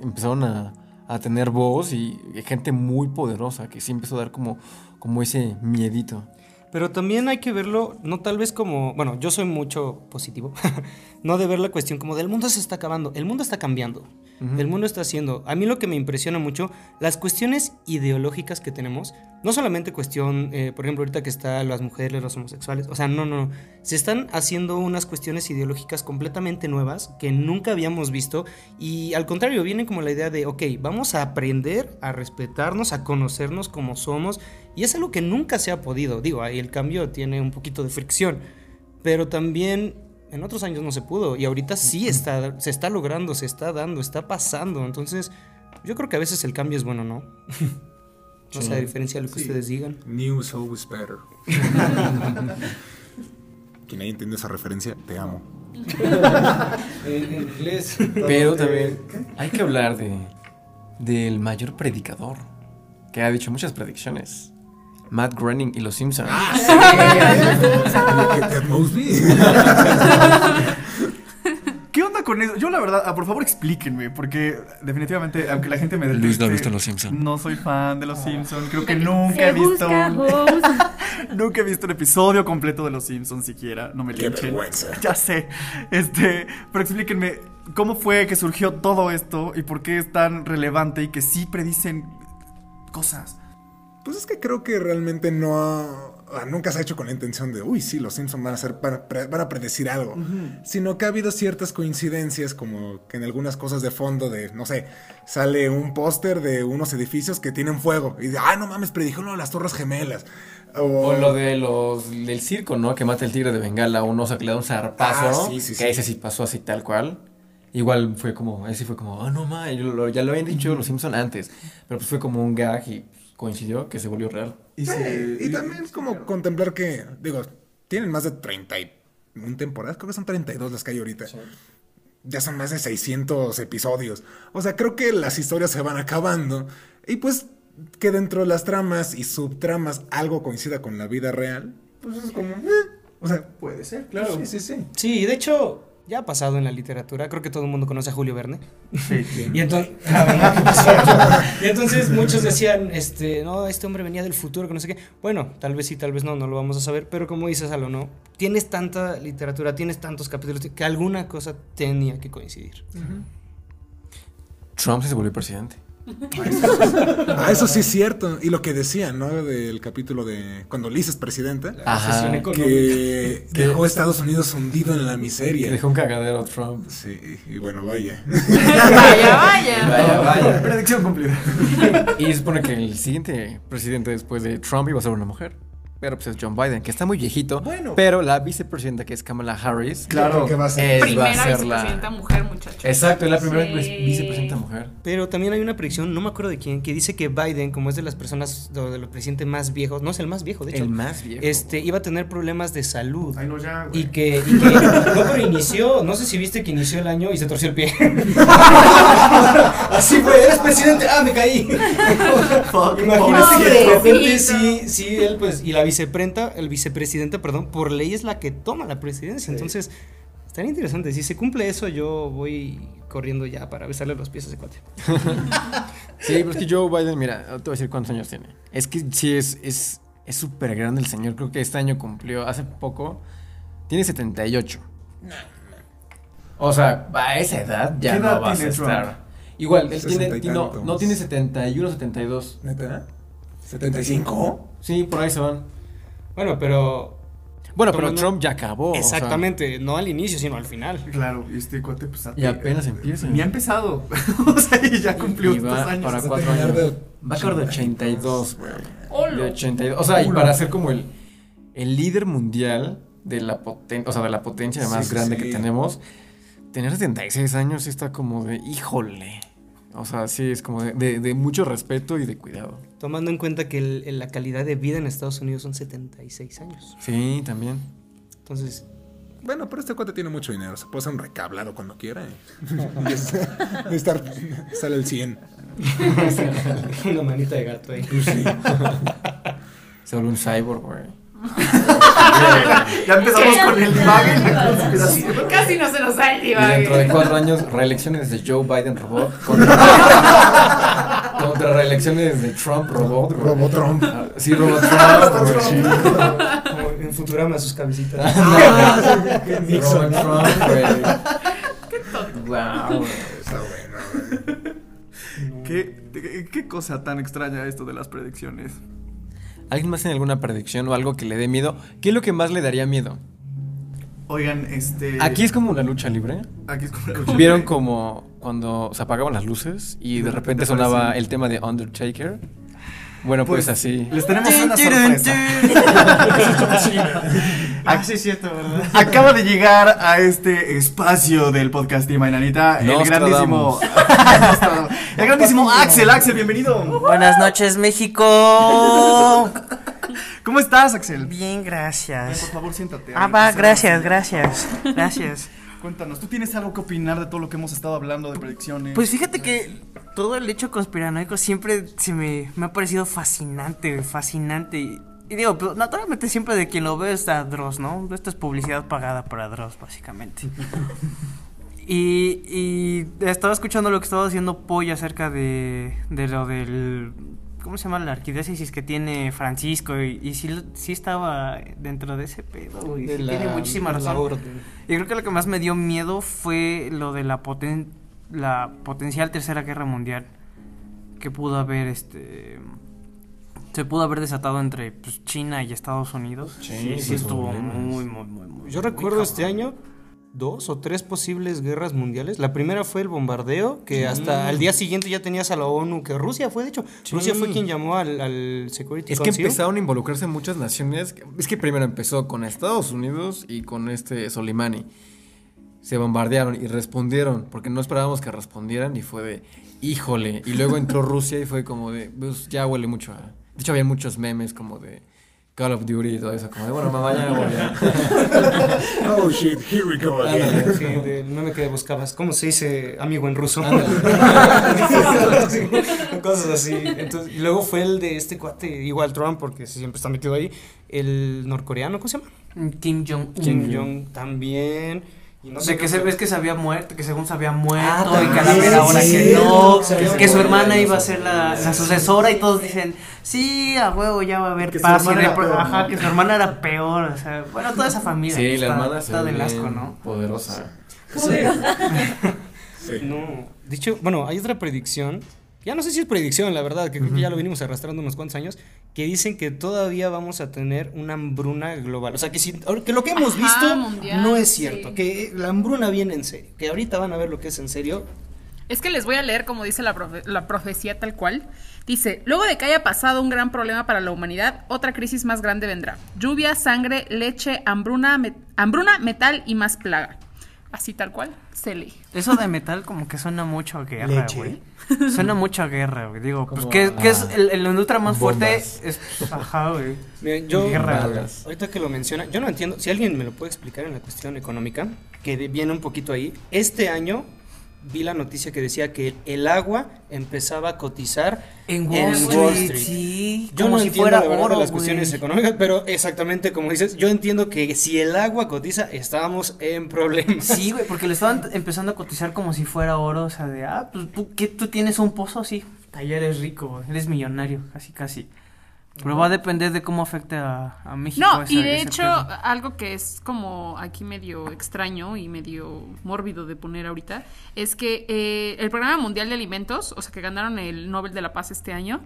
empezaron a, a tener voz y gente muy poderosa que sí empezó a dar como, como ese miedito. Pero también hay que verlo, no tal vez como, bueno, yo soy mucho positivo, <laughs> no de ver la cuestión como del mundo se está acabando, el mundo está cambiando, el mundo está haciendo. A mí lo que me impresiona mucho, las cuestiones ideológicas que tenemos, no solamente cuestión, eh, por ejemplo, ahorita que están las mujeres, los homosexuales, o sea, no, no, no, se están haciendo unas cuestiones ideológicas completamente nuevas que nunca habíamos visto y al contrario, viene como la idea de, ok, vamos a aprender a respetarnos, a conocernos como somos y es algo que nunca se ha podido. Digo, ahí el cambio tiene un poquito de fricción, pero también en otros años no se pudo y ahorita sí está, se está logrando, se está dando, está pasando. Entonces, yo creo que a veces el cambio es bueno, ¿no? <laughs> no sé, a diferencia de lo que ustedes digan. New is always better. <laughs> Quien haya entendido esa referencia, te amo. <laughs> En, en inglés. Pero también hay que hablar de del mayor predicador que ha dicho muchas predicciones. Matt Groening y los Simpsons. <laughs> Mosby. <laughs> ¿Qué onda con eso? Yo la verdad, ah, por favor explíquenme, porque definitivamente, aunque la gente me Luis no ha deteste, visto Los Simpson. No soy fan de Los Simpsons, creo que nunca he visto busca host. <laughs> nunca he visto un episodio completo de Los Simpsons siquiera, no me Qué linchen. vergüenza. Ya sé. Este, pero explíquenme cómo fue que surgió todo esto y por qué es tan relevante y que sí predicen cosas. Pues es que creo que realmente no ha- nunca se ha hecho con la intención de, uy, sí, los Simpsons van a pre- van a predecir algo, sino que ha habido ciertas coincidencias como que en algunas cosas de fondo de, no sé, sale un póster de unos edificios que tienen fuego y de, ah, no mames, predijo lo de las Torres Gemelas. O lo de los del circo, ¿no? Que mata el tigre de Bengala, un oso que le da un zarpazo. Ah, sí, sí, que sí. ese sí pasó así tal cual. Igual fue como, ese fue como, ah, no ma, ya lo habían dicho los Simpson antes. Pero pues fue como un gag y coincidió que se volvió real. Y, Sí, se- y también es como contemplar que, digo, tienen más de 31 temporadas, creo que son 32 las que hay ahorita. Ya son más de 600 episodios. O sea, creo que las historias se van acabando. Y pues que dentro de las tramas y subtramas algo coincida con la vida real, pues es como... eh, O sea, puede ser, claro. sí, sí, sí. Sí, de hecho, ya ha pasado en la literatura. Creo que todo el mundo conoce a Julio Verne. Sí. <laughs> Y entonces, <laughs> y entonces muchos decían, este, no, este hombre venía del futuro, que no sé qué. Bueno, tal vez sí, tal vez no, no lo vamos a saber. Pero como dices, Alo, no, tienes tanta literatura, tienes tantos capítulos que alguna cosa tenía que coincidir. Trump se volvió presidente. Ah, eso sí es cierto. Y lo que decían, ¿no? Del capítulo de cuando Liz es presidenta, Ajá. Que <laughs> dejó a Estados Unidos hundido en la Que miseria. dejó un cagadero a Trump. Sí, y bueno, vaya. <laughs> Vaya, vaya. Vaya, vaya. Predicción cumplida. Y se supone que el siguiente presidente después de Trump iba a ser una mujer. Pero pues es John Biden, que está muy viejito. Bueno. Pero la vicepresidenta, que es Kamala Harris, Claro. que va a ser. es, va a Primera ser vicepresidenta la. mujer, muchacho. Exacto, es la primera Sí. vicepresidenta mujer. Pero también hay una predicción, no me acuerdo de quién, que dice que Biden, como es de las personas, de de los presidentes más viejos, no es el más viejo, de hecho, El más viejo. este, iba a tener problemas de salud. Ay, no, ya, güey. Y que, y que <laughs> no, pero inició, no sé si viste que inició el año y se torció el pie. <laughs> Así fue, eres presidente, ah, me caí. Imagínate que de repente sí, sí, él pues, y la viceprenta, el vicepresidente, perdón, por ley es la que toma la presidencia. Entonces, estaría interesante. Si se cumple eso, yo voy corriendo ya para besarle los pies a ese cuate. <laughs> Sí, pero es que Joe Biden, mira, te voy a decir cuántos años tiene. Es que sí, es es es súper grande el señor. Creo que este año cumplió, hace poco, tiene 78. O sea, a esa edad ya ¿Qué edad no vas a Trump? estar. Igual, él tiene, no, no tiene 71, 72. ¿Neta? ¿75? Sí, por ahí se van. Bueno, pero Bueno, pero Trump ya acabó. o sea, Exactamente, no al inicio, sino al final. Claro, y este cuate, pues. y apenas empieza. Ni ha empezado. <laughs> o sea, y ya cumplió Y va estos años. para cuatro años. de Va a acabar de 82, güey. Hola. De 82. O sea, y para ser como el, el líder mundial de la potencia, o sea, de la potencia más sí, grande sí. que tenemos, tener 76 años está como de, híjole. O sea, sí, es como de, de- de mucho respeto y de cuidado. Tomando en cuenta que el- el- la calidad de vida en Estados Unidos son 76 años. Sí, también. Entonces, bueno, pero este cuate tiene mucho dinero, se puede hacer un recablado cuando quiera. es- de estar, sale el 100. Una <laughs> manita de gato ahí. Se vuelve un cyborg, güey. <laughs> <laughs> Ya empezamos con el divague y la conspiración. Casi no se nos da el Y dentro de divague. cuatro años, reelecciones de Joe Biden robot contra, <laughs> contra reelecciones de Trump robot. Robotron. Ah, Sí, robot <laughs> Trump. sí. Como en Futurama sus cabecitas. Robot Trump, güey. Wow. Está bueno, güey. ¿Qué, qué, qué cosa tan extraña esto de las predicciones? ¿Alguien más tiene alguna predicción o algo que le dé miedo? ¿Qué es lo que más le daría miedo? Oigan, este. Aquí es como la lucha libre. Aquí es como la ¿Vieron como cuando se apagaban las luces y de repente sonaba aparecía. el tema de Undertaker? Bueno, pues, así. Les tenemos una sorpresa. <laughs> Ah, sí, es cierto, ¿verdad? <laughs> Acaba de llegar a este espacio del podcast de Mainanita <laughs> el grandísimo. el grandísimo Axel. Axel, bienvenido. Buenas noches, México. <laughs> ¿Cómo estás, Axel? Bien, Ven, gracias. por favor, siéntate. Ah, va, gracias, gracias. Gracias. Cuéntanos, ¿tú tienes algo que opinar de todo lo que hemos estado hablando de predicciones? Pues fíjate que todo el hecho conspiranoico siempre se me, me ha parecido fascinante, fascinante. Y, y digo, pues, naturalmente siempre de quien lo ve es a Dross, ¿no? Esta es publicidad pagada para Dross, básicamente. <laughs> Y, y estaba escuchando lo que estaba haciendo Pollo acerca de, de lo del... ¿Cómo se llama? La arquidiócesis que tiene Francisco. Y, y sí, sí estaba dentro de ese pedo, güey. De Sí la- tiene muchísima razón. orden. Y creo que lo que más me dio miedo fue lo de la, poten la potencial tercera guerra mundial que pudo haber, este, se pudo haber desatado entre pues, China y Estados Unidos. Sí, sí, pues, estuvo problemas. muy, muy, muy, muy. Yo muy recuerdo cabrón. este año dos o tres posibles guerras mundiales. La primera fue el bombardeo, que hasta al día siguiente ya tenías a la ONU, que Rusia fue, de hecho, Sí. Rusia fue quien llamó al, al Security Es que empezaron a involucrarse muchas naciones. Es que primero empezó con Estados Unidos y con este Soleimani. Se bombardearon y respondieron, porque no esperábamos que respondieran y fue de, híjole. Y luego entró Rusia y fue como de, pues ya huele mucho a... De hecho, había muchos memes como de Call of Duty y todo eso, como de, bueno, mañana voy a... <laughs> Oh shit, here we go again. Sí, del meme que buscabas. ¿Cómo se dice amigo en ruso? <laughs> Cosas así. Entonces, y luego fue el de este cuate, igual Trump, porque siempre está metido ahí. El norcoreano, ¿cómo se llama? Kim Jong Kim Jong también. Y no sé de que se ves que se había muerto, que según se había muerto Ah, y que a la también, mera hora sí, que no, que su hermana iba a ser la, la sucesora y todos dicen, sí, a huevo ya va a haber Que paz. era peor, Ajá, ¿no? que su hermana era peor, o sea, bueno, toda esa familia. Sí, está, la hermana está del asco, ¿no? Poderosa. Sí. <laughs> <laughs> No, dicho, bueno, hay otra predicción. Ya no sé si es predicción, la verdad, que creo que ya lo venimos arrastrando unos cuantos años, que dicen que todavía vamos a tener una hambruna global. O sea, que, si, que lo que hemos Ajá, visto mundial, no es sí. cierto, que la hambruna viene en serio, que ahorita van a ver lo que es en serio. Es que les voy a leer como dice la, profe- la profecía tal cual. Dice, luego de que haya pasado un gran problema para la humanidad, otra crisis más grande vendrá. Lluvia, sangre, leche, hambruna, met- hambruna metal y más plaga. Así tal cual, se lee. Eso de metal como que suena mucho a guerra, Leche. güey. <laughs> Suena mucho a guerra, güey. Digo, pues que es el, el industria más fuerte bombas. es ajá, güey. Miren, yo, Guerra, balas. ahorita que lo menciona, yo no entiendo, si alguien me lo puede explicar en la cuestión económica, que viene un poquito ahí, este año vi la noticia que decía que el agua empezaba a cotizar En en Wall Wall Street, sí. Yo como no si entiendo fuera la verdad oro, de las cuestiones económicas, pero exactamente como dices, yo entiendo que si el agua cotiza, estábamos en problemas. Sí, güey, porque le estaban empezando a cotizar como si fuera oro, o sea, de, ah, pues tú, ¿qué, tú tienes un pozo, sí, ya eres rico, eres millonario, casi, casi. Pero va a depender de cómo afecte a, a México. No, y de hecho, algo que es como aquí medio extraño y medio mórbido de poner ahorita, es que eh, el Programa Mundial de Alimentos, o sea, que ganaron el Nobel de la Paz este año,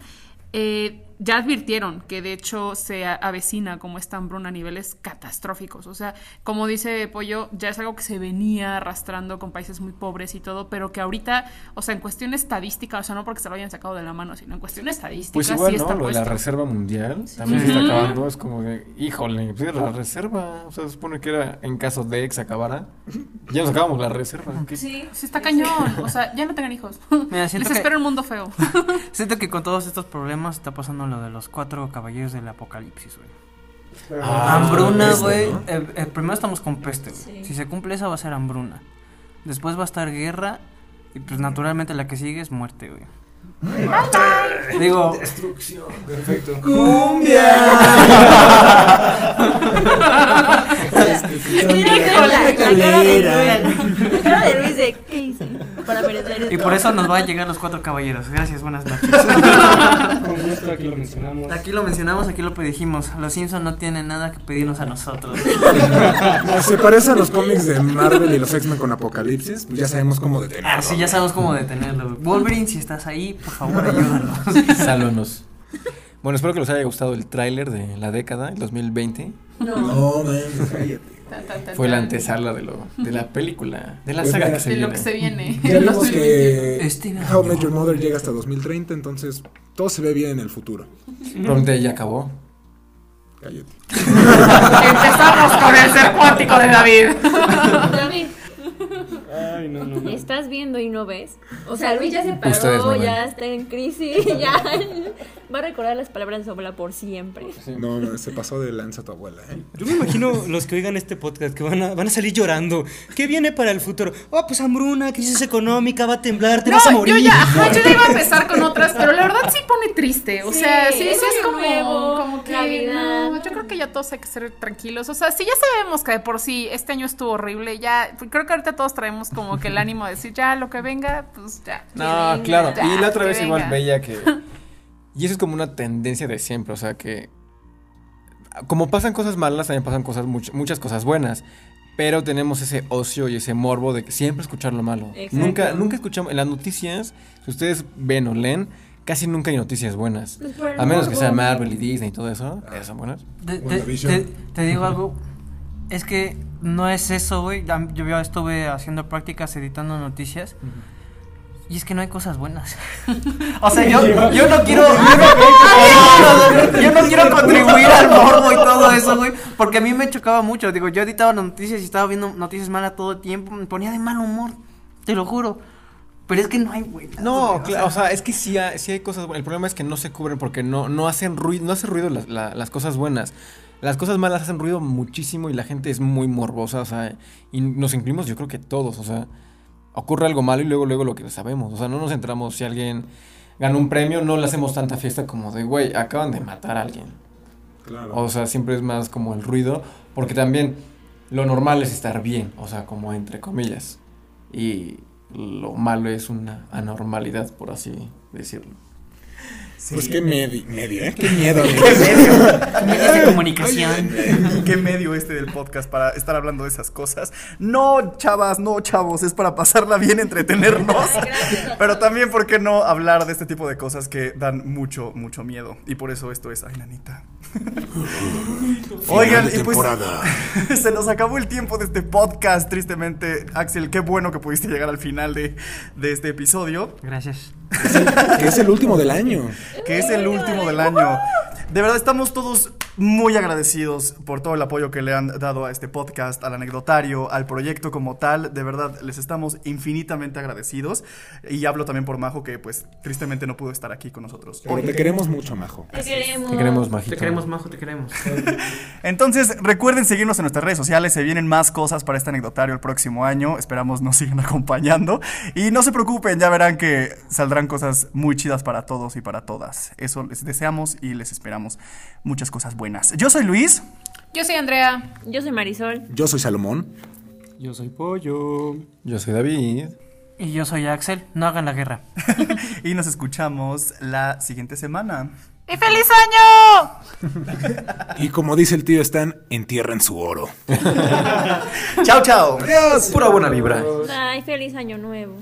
eh, ya advirtieron que de hecho se avecina como esta hambruna a niveles catastróficos. O sea, como dice Pollo, ya es algo que se venía arrastrando con países muy pobres y todo, pero que ahorita, o sea, en cuestión estadística, o sea, no porque se lo hayan sacado de la mano, sino en cuestión estadística, Pues igual, sí ¿no? está Lo de la reserva mundial también se está acabando. Es como de, híjole, pues la reserva. O sea, se supone que era en caso de ex acabara. Ya nos acabamos la reserva. ¿qué? Sí, sí está cañón. O sea, ya no tengan hijos. Mira, <laughs> Les que- espera un mundo feo. <laughs> Siento que con todos estos problemas está pasando lo de los cuatro caballeros del apocalipsis, güey. Ah, hambruna, peste, güey. ¿no? eh, eh, primero estamos con peste, güey. Sí. Si se cumple esa va a ser hambruna. Después va a estar guerra. Y pues naturalmente la que sigue es muerte, güey. Digo, Perfecto. Mira con la, cara de. La cara de Luis de ¿qué hice? Para merecer esto. y por eso nos van a llegar los cuatro caballeros. Gracias, buenas noches. <laughs> Con gusto aquí lo mencionamos. Aquí lo mencionamos, aquí lo predijimos. Los Simpsons no tienen nada que pedirnos a nosotros. <laughs> Se parece a los cómics de Marvel y los X-Men con Apocalipsis. Pues ya sabemos cómo detenerlo. Ah, sí, ya sabemos cómo detenerlo. Wolverine, si estás ahí, por favor, ayúdanos. <laughs> Bueno, espero que les haya gustado el tráiler de la década, el 2020. No. No, man, cállate. Fue la antesala de, lo, de la película, de la Pues saga mira, que se De lo viene. que se viene. <laughs> Ya vimos que Este How Met Your Mother llega hasta 2030, entonces todo se ve bien en el futuro. Probablemente ya acabó. Cállate. Empezamos con el ser cuántico de David. <laughs> David, Ay, no, no. no. ¿estás viendo y no ves? O sea, Luis ya se Ustedes paró, no ya está en crisis, ya va a recordar las palabras de su abuela por siempre. No, no, se pasó de lanza tu abuela, ¿eh? Yo me imagino los que oigan este podcast que van a, van a salir llorando. ¿Qué viene para el futuro? Oh, pues hambruna, crisis económica, va a temblar, te vas a No, morir. yo ya, ajá, yo ya iba a empezar con otras, pero la verdad sí pone triste. O Sí, sea, sí, sí es como, nuevo, como que. Navidad. no, yo creo que ya todos hay que ser tranquilos. O sea, si ya sabemos que de por sí este año estuvo horrible, ya. Creo que ahorita todos traemos como que el ánimo de decir, ya lo que venga, pues ya. No, venga, claro. ya, y la otra vez igual veía que. <laughs> Y eso es como una tendencia de siempre, o sea que. Como pasan cosas malas, también pasan cosas much- muchas cosas buenas. Pero tenemos ese ocio y ese morbo de que siempre escuchar lo malo. Exacto. Nunca, nunca escuchamos. En las noticias, si ustedes ven o leen, casi nunca hay noticias buenas. Pues A menos que sea Marvel y Disney y todo eso. esas son buenas. Te, te- te- te digo algo. Es que no es eso, güey. Yo ya estuve haciendo prácticas editando noticias. Y es que no hay cosas buenas. <laughs> o sea, yo, yo no quiero. Yo no, yo no quiero contribuir al morbo y todo eso, güey. Porque a mí me chocaba mucho. Digo, yo editaba noticias y estaba viendo noticias malas todo el tiempo. Me ponía de mal humor. Te lo juro. Pero es que no hay buenas. No, güey, claro, o sea, es que sí sí hay cosas buenas. El problema es que no se cubren porque no, no hacen ruido, no hace ruido las, la- las cosas buenas. Las cosas malas hacen ruido muchísimo y la gente es muy morbosa, o sea, y nos incluimos yo creo que todos, o sea, ocurre algo malo y luego, luego lo que sabemos, o sea, no nos entramos si alguien gana un premio, no le hacemos tanta fiesta como de, güey, acaban de matar a alguien. Claro. O sea, siempre es más como el ruido, porque también lo normal es estar bien, o sea, como entre comillas. Y lo malo es una anormalidad, por así decirlo. Pues qué medio, medio, ¿eh? Qué miedo. Medios de comunicación. Qué medio este del podcast para estar hablando de esas cosas. No, chavas, no, chavos, es para pasarla bien, entretenernos. Pero también, ¿por qué no hablar de este tipo de cosas que dan mucho, mucho miedo? Y por eso esto es, ay, nanita. Oigan, y pues temporada. <laughs> se nos acabó el tiempo de este podcast, tristemente. Axel, qué bueno que pudiste llegar al final de, de este episodio, Gracias. Que es el último del año. que es el último del año. De verdad, estamos todos muy agradecidos por todo el apoyo que le han dado a este podcast, al anecdotario, al proyecto como tal. De verdad, les estamos infinitamente agradecidos. Y hablo también por Majo, que pues tristemente no pudo estar aquí con nosotros. Pero te queremos mucho, Majo. Te queremos. Te queremos, Majito. Te queremos, Majo, te queremos. <laughs> Entonces, recuerden seguirnos en nuestras redes sociales. Se vienen más cosas para este anecdotario el próximo año. Esperamos nos sigan <laughs> acompañando. Y no se preocupen, ya verán que saldrán cosas muy chidas para todos y para todas. Eso les deseamos y les esperamos muchas cosas buenas. Yo soy Luis. Yo soy Andrea. Yo soy Marisol. Yo soy Salomón. Yo soy pollo. Yo soy David. Y yo soy Axel. No hagan la guerra. <laughs> y nos escuchamos la siguiente semana. ¡Y feliz año! Y como dice el tío Stan, entierren su oro. <laughs> chao, chao. Pura buena vibra. Ay, feliz año nuevo.